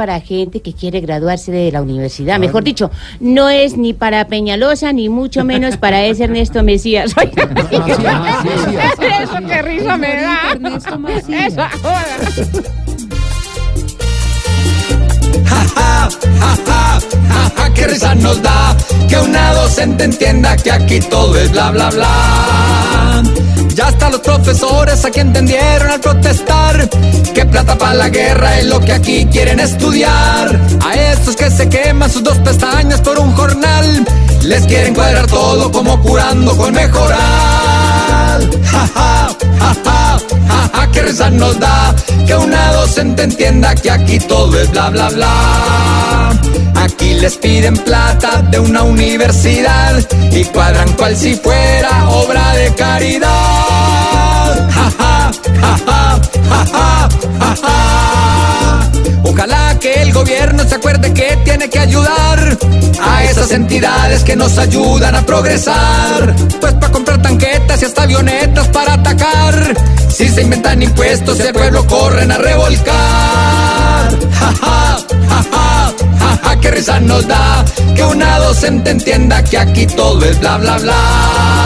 para gente que quiere graduarse de la universidad. Mejor dicho, no es ni para Peñalosa, ni mucho menos para ese Ernesto Mesías. Eso, qué risa me da. Ernesto joda. Ja, qué risa nos da que una docente entienda que aquí todo es bla, bla, bla. Ya hasta los profesores aquí entendieron al protestar que plata para la guerra es lo que aquí quieren estudiar. A estos que se queman sus dos pestañas por un jornal, les quieren cuadrar todo como curando con mejorar. Ja, ja, ja, ja, ja, ja, qué risa nos da que una docente entienda que aquí todo es bla, bla, bla. Aquí les piden plata de una universidad y cuadran cual si fuera obra de caridad. El gobierno se acuerde que tiene que ayudar a esas entidades que nos ayudan a progresar. Pues para comprar tanquetas y hasta avionetas para atacar. Si se inventan impuestos, el pueblo corren a revolcar. Ja, ja, ja, ja, ja, ja, qué risa nos da que una docente entienda que aquí todo es bla, bla, bla.